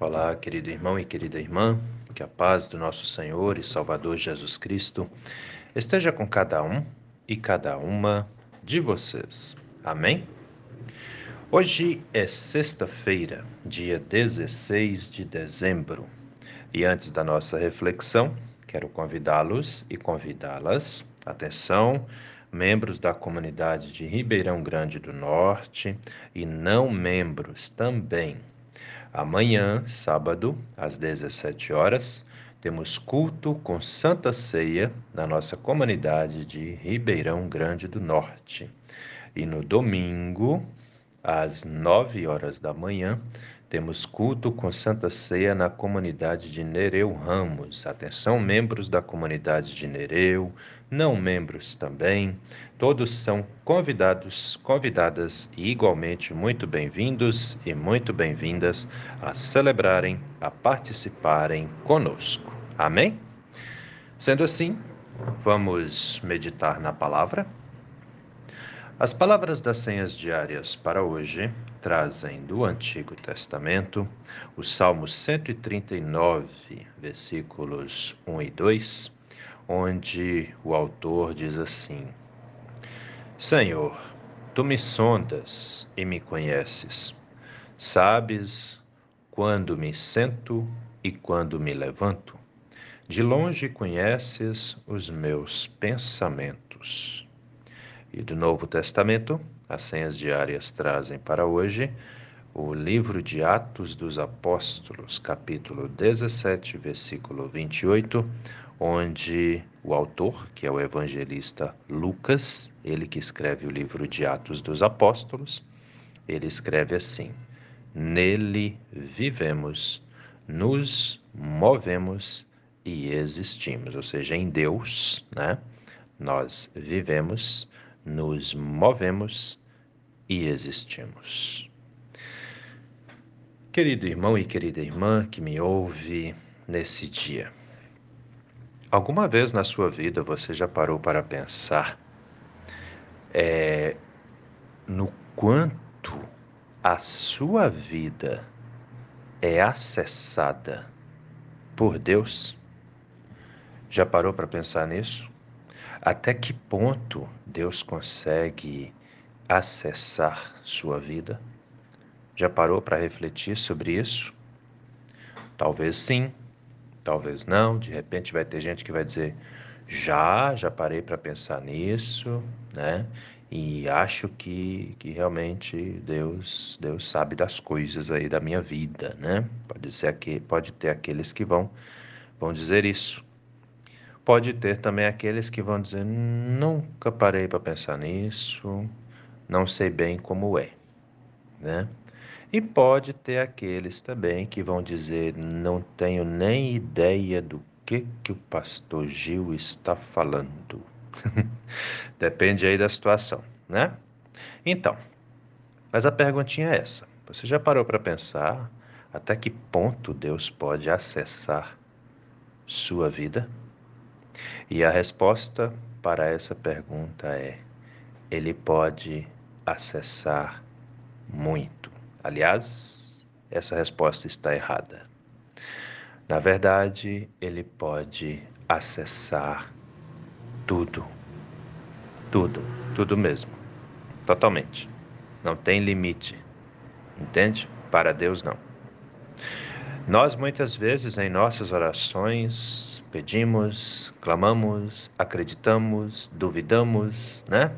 Olá, querido irmão e querida irmã, que a paz do nosso Senhor e Salvador Jesus Cristo esteja com cada um e cada uma de vocês. Amém? Hoje é sexta-feira, dia 16 de dezembro, e antes da nossa reflexão, quero convidá-los e convidá-las, atenção, membros da comunidade de Ribeirão Grande do Norte e não membros também Amanhã, sábado, às 17 horas, temos culto com Santa Ceia na nossa comunidade de Ribeirão Grande do Norte. E no domingo, às 9 horas da manhã, temos culto com Santa Ceia na comunidade de Nereu Ramos. Atenção, membros da comunidade de Nereu, não membros também. Todos são convidados, convidadas e igualmente muito bem-vindos e muito bem-vindas a celebrarem, a participarem conosco. Amém? Sendo assim, vamos meditar na palavra. As palavras das senhas diárias para hoje trazem do Antigo Testamento o Salmo 139, versículos 1 e 2 onde o autor diz assim: Senhor, tu me sondas e me conheces. Sabes quando me sento e quando me levanto. De longe conheces os meus pensamentos. E do Novo Testamento, as senhas diárias trazem para hoje o livro de Atos dos Apóstolos, capítulo 17, versículo 28, onde o autor, que é o evangelista Lucas, ele que escreve o livro de Atos dos Apóstolos, ele escreve assim: Nele vivemos, nos movemos e existimos, ou seja, em Deus, né? Nós vivemos, nos movemos e existimos. Querido irmão e querida irmã que me ouve nesse dia, Alguma vez na sua vida você já parou para pensar é, no quanto a sua vida é acessada por Deus? Já parou para pensar nisso? Até que ponto Deus consegue acessar sua vida? Já parou para refletir sobre isso? Talvez sim, talvez não, de repente vai ter gente que vai dizer: já, já parei para pensar nisso, né? E acho que, que realmente Deus Deus sabe das coisas aí da minha vida, né? Pode ser que pode ter aqueles que vão vão dizer isso. Pode ter também aqueles que vão dizer: nunca parei para pensar nisso, não sei bem como é, né? E pode ter aqueles também que vão dizer: não tenho nem ideia do que, que o pastor Gil está falando. Depende aí da situação, né? Então, mas a perguntinha é essa: você já parou para pensar até que ponto Deus pode acessar sua vida? E a resposta para essa pergunta é: Ele pode acessar muito. Aliás, essa resposta está errada. Na verdade, ele pode acessar tudo. Tudo, tudo mesmo. Totalmente. Não tem limite. Entende? Para Deus, não. Nós muitas vezes em nossas orações pedimos, clamamos, acreditamos, duvidamos, né?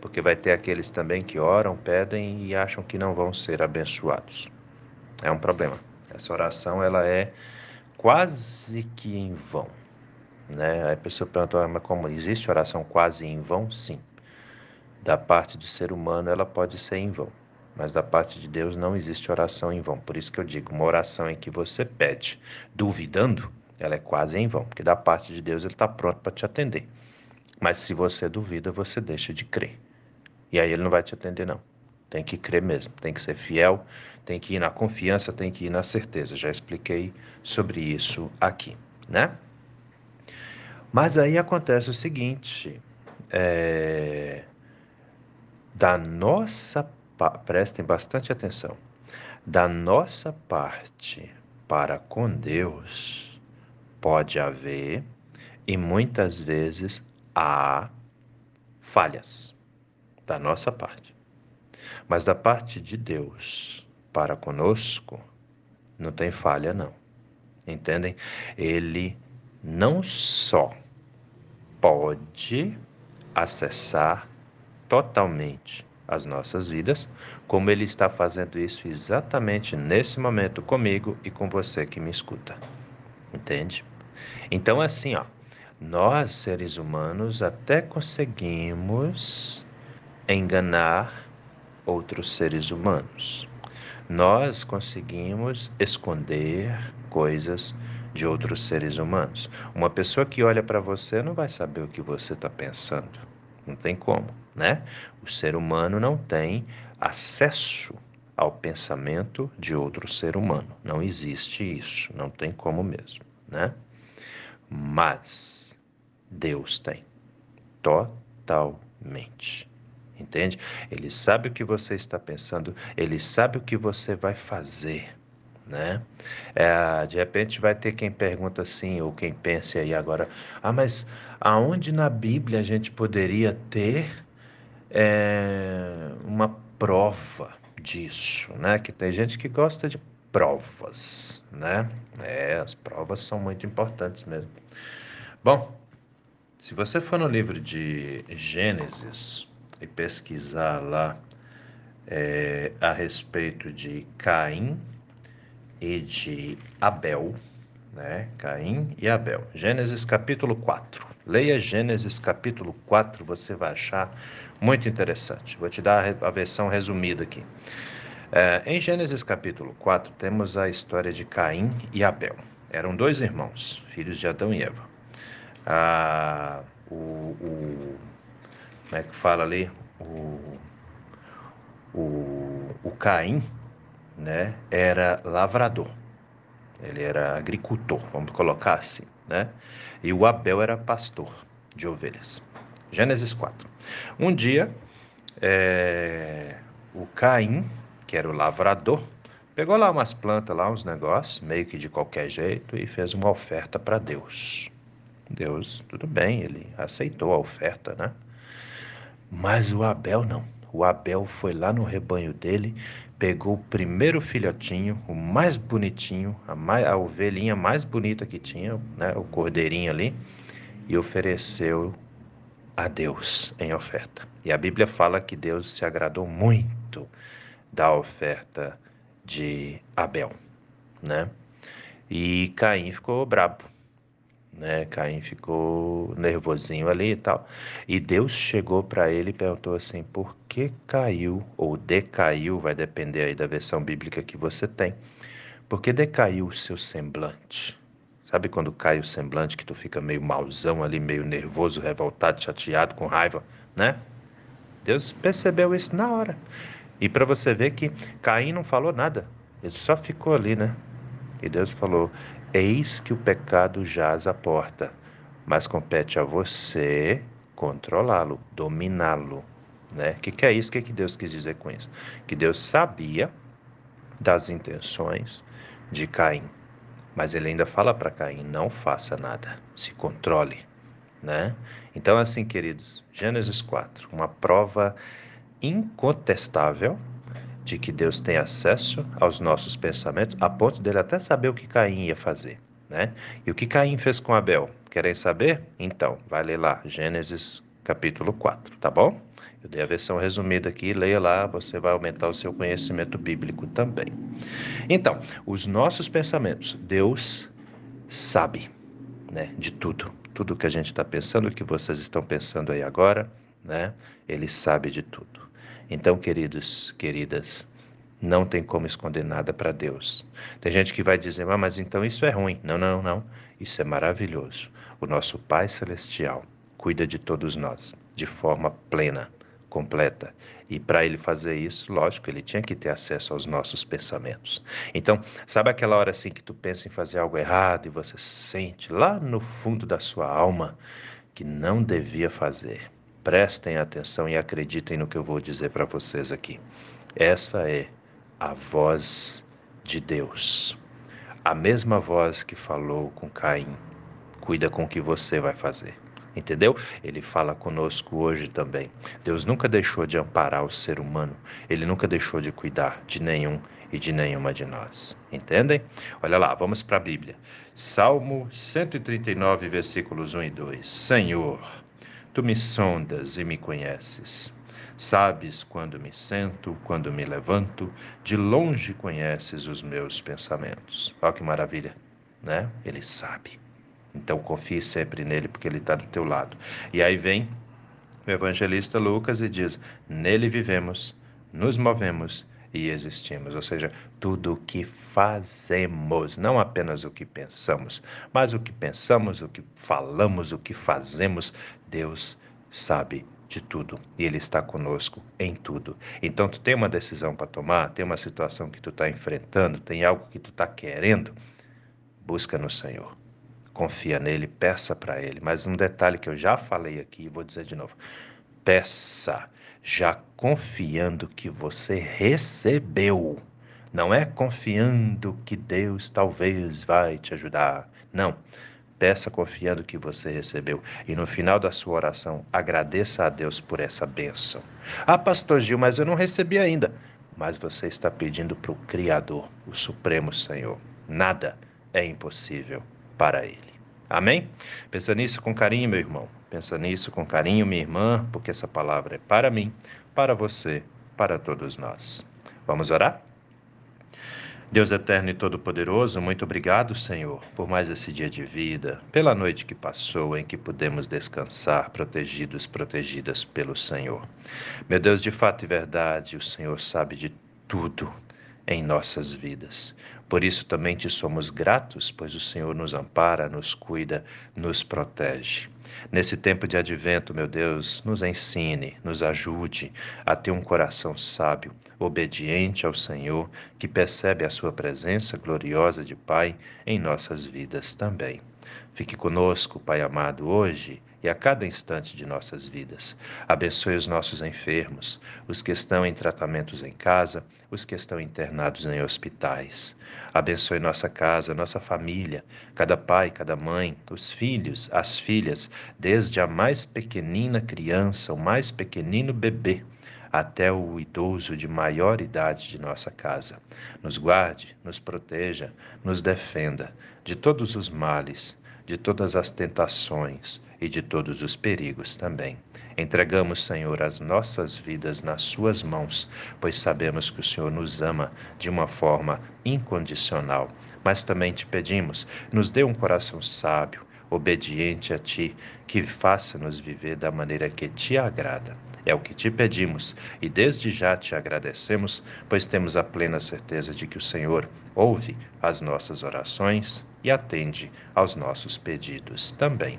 porque vai ter aqueles também que oram, pedem e acham que não vão ser abençoados. É um problema. Essa oração ela é quase que em vão. Né? Aí a pessoa pergunta, ah, mas como existe oração quase em vão? Sim. Da parte do ser humano ela pode ser em vão, mas da parte de Deus não existe oração em vão. Por isso que eu digo, uma oração em que você pede duvidando, ela é quase em vão, porque da parte de Deus ele está pronto para te atender. Mas se você duvida, você deixa de crer. E aí ele não vai te atender, não. Tem que crer mesmo, tem que ser fiel, tem que ir na confiança, tem que ir na certeza. Já expliquei sobre isso aqui, né? Mas aí acontece o seguinte: é... da nossa prestem bastante atenção, da nossa parte, para com Deus, pode haver e muitas vezes há falhas da nossa parte. Mas da parte de Deus para conosco, não tem falha, não. Entendem? Ele não só pode acessar totalmente as nossas vidas, como ele está fazendo isso exatamente nesse momento comigo e com você que me escuta. Entende? Então, assim, ó, nós seres humanos até conseguimos enganar outros seres humanos. Nós conseguimos esconder coisas de outros seres humanos. Uma pessoa que olha para você não vai saber o que você está pensando. Não tem como, né? O ser humano não tem acesso ao pensamento de outro ser humano. Não existe isso, não tem como mesmo, né? Mas Deus tem totalmente. Entende? Ele sabe o que você está pensando, ele sabe o que você vai fazer né? É, de repente vai ter quem pergunta assim, ou quem pense aí agora, ah, mas aonde na Bíblia a gente poderia ter é, uma prova disso, né? Que tem gente que gosta de provas, né? É, as provas são muito importantes mesmo. Bom, se você for no livro de Gênesis e pesquisar lá é, a respeito de Caim e de Abel, né? Caim e Abel. Gênesis capítulo 4. Leia Gênesis capítulo 4, você vai achar muito interessante. Vou te dar a versão resumida aqui. É, em Gênesis capítulo 4, temos a história de Caim e Abel. Eram dois irmãos, filhos de Adão e Eva. Ah, o, o, como é que fala ali? O, o, o Caim né, era lavrador. Ele era agricultor, vamos colocar assim, né? E o Abel era pastor de ovelhas. Gênesis 4. Um dia, é, o Caim, que era o lavrador, pegou lá umas plantas, lá uns negócios, meio que de qualquer jeito, e fez uma oferta para Deus. Deus, tudo bem, ele aceitou a oferta, né? Mas o Abel não. O Abel foi lá no rebanho dele, pegou o primeiro filhotinho, o mais bonitinho, a, mais, a ovelhinha mais bonita que tinha, né, o cordeirinho ali, e ofereceu a Deus em oferta. E a Bíblia fala que Deus se agradou muito da oferta de Abel, né? E Caim ficou brabo né? Caim ficou nervosinho ali e tal. E Deus chegou para ele e perguntou assim: por que caiu ou decaiu? Vai depender aí da versão bíblica que você tem. Por que decaiu o seu semblante? Sabe quando cai o semblante que tu fica meio mauzão ali, meio nervoso, revoltado, chateado, com raiva, né? Deus percebeu isso na hora. E para você ver que Caim não falou nada, ele só ficou ali, né? E Deus falou: Eis que o pecado jaz à porta, mas compete a você controlá-lo, dominá-lo. Né? O que, que é isso? O que, que Deus quis dizer com isso? Que Deus sabia das intenções de Caim, mas ele ainda fala para Caim: não faça nada, se controle. Né? Então, assim, queridos, Gênesis 4, uma prova incontestável de que Deus tem acesso aos nossos pensamentos, a ponto dele até saber o que Caim ia fazer, né? E o que Caim fez com Abel? Querem saber? Então, vai ler lá, Gênesis capítulo 4, tá bom? Eu dei a versão resumida aqui, leia lá, você vai aumentar o seu conhecimento bíblico também. Então, os nossos pensamentos, Deus sabe, né, de tudo. Tudo que a gente está pensando, o que vocês estão pensando aí agora, né? Ele sabe de tudo. Então, queridos, queridas, não tem como esconder nada para Deus. Tem gente que vai dizer, ah, mas então isso é ruim. Não, não, não. Isso é maravilhoso. O nosso Pai Celestial cuida de todos nós de forma plena, completa. E para ele fazer isso, lógico, ele tinha que ter acesso aos nossos pensamentos. Então, sabe aquela hora assim que tu pensa em fazer algo errado e você sente lá no fundo da sua alma que não devia fazer? Prestem atenção e acreditem no que eu vou dizer para vocês aqui. Essa é a voz de Deus. A mesma voz que falou com Caim, cuida com o que você vai fazer. Entendeu? Ele fala conosco hoje também. Deus nunca deixou de amparar o ser humano, ele nunca deixou de cuidar de nenhum e de nenhuma de nós. Entendem? Olha lá, vamos para a Bíblia. Salmo 139, versículos 1 e 2. Senhor, tu me sondas e me conheces. Sabes quando me sento, quando me levanto, de longe conheces os meus pensamentos. Olha que maravilha, né? Ele sabe. Então confie sempre nele, porque ele está do teu lado. E aí vem o evangelista Lucas e diz: Nele vivemos, nos movemos e existimos. Ou seja, tudo o que fazemos, não apenas o que pensamos, mas o que pensamos, o que falamos, o que fazemos, Deus sabe de tudo e Ele está conosco em tudo. Então, tu tem uma decisão para tomar, tem uma situação que tu está enfrentando, tem algo que tu está querendo, busca no Senhor confia nele, peça para ele. Mas um detalhe que eu já falei aqui e vou dizer de novo: peça, já confiando que você recebeu. Não é confiando que Deus talvez vai te ajudar. Não. Peça confiando que você recebeu. E no final da sua oração, agradeça a Deus por essa bênção. Ah, pastor Gil, mas eu não recebi ainda. Mas você está pedindo para o Criador, o Supremo Senhor. Nada é impossível para Ele. Amém? Pensa nisso com carinho, meu irmão. Pensa nisso com carinho, minha irmã, porque essa palavra é para mim, para você, para todos nós. Vamos orar? Deus eterno e todo-poderoso, muito obrigado, Senhor, por mais esse dia de vida, pela noite que passou em que pudemos descansar, protegidos, protegidas pelo Senhor. Meu Deus, de fato e verdade, o Senhor sabe de tudo em nossas vidas. Por isso também te somos gratos, pois o Senhor nos ampara, nos cuida, nos protege. Nesse tempo de advento, meu Deus, nos ensine, nos ajude a ter um coração sábio, obediente ao Senhor, que percebe a Sua presença gloriosa de Pai em nossas vidas também. Fique conosco, Pai amado, hoje e a cada instante de nossas vidas. Abençoe os nossos enfermos, os que estão em tratamentos em casa, os que estão internados em hospitais. Abençoe nossa casa, nossa família, cada pai, cada mãe, os filhos, as filhas, desde a mais pequenina criança, o mais pequenino bebê até o idoso de maior idade de nossa casa. Nos guarde, nos proteja, nos defenda de todos os males, de todas as tentações e de todos os perigos também. Entregamos, Senhor, as nossas vidas nas Suas mãos, pois sabemos que o Senhor nos ama de uma forma incondicional. Mas também te pedimos, nos dê um coração sábio, obediente a Ti, que faça-nos viver da maneira que te agrada. É o que te pedimos e desde já te agradecemos, pois temos a plena certeza de que o Senhor ouve as nossas orações e atende aos nossos pedidos também.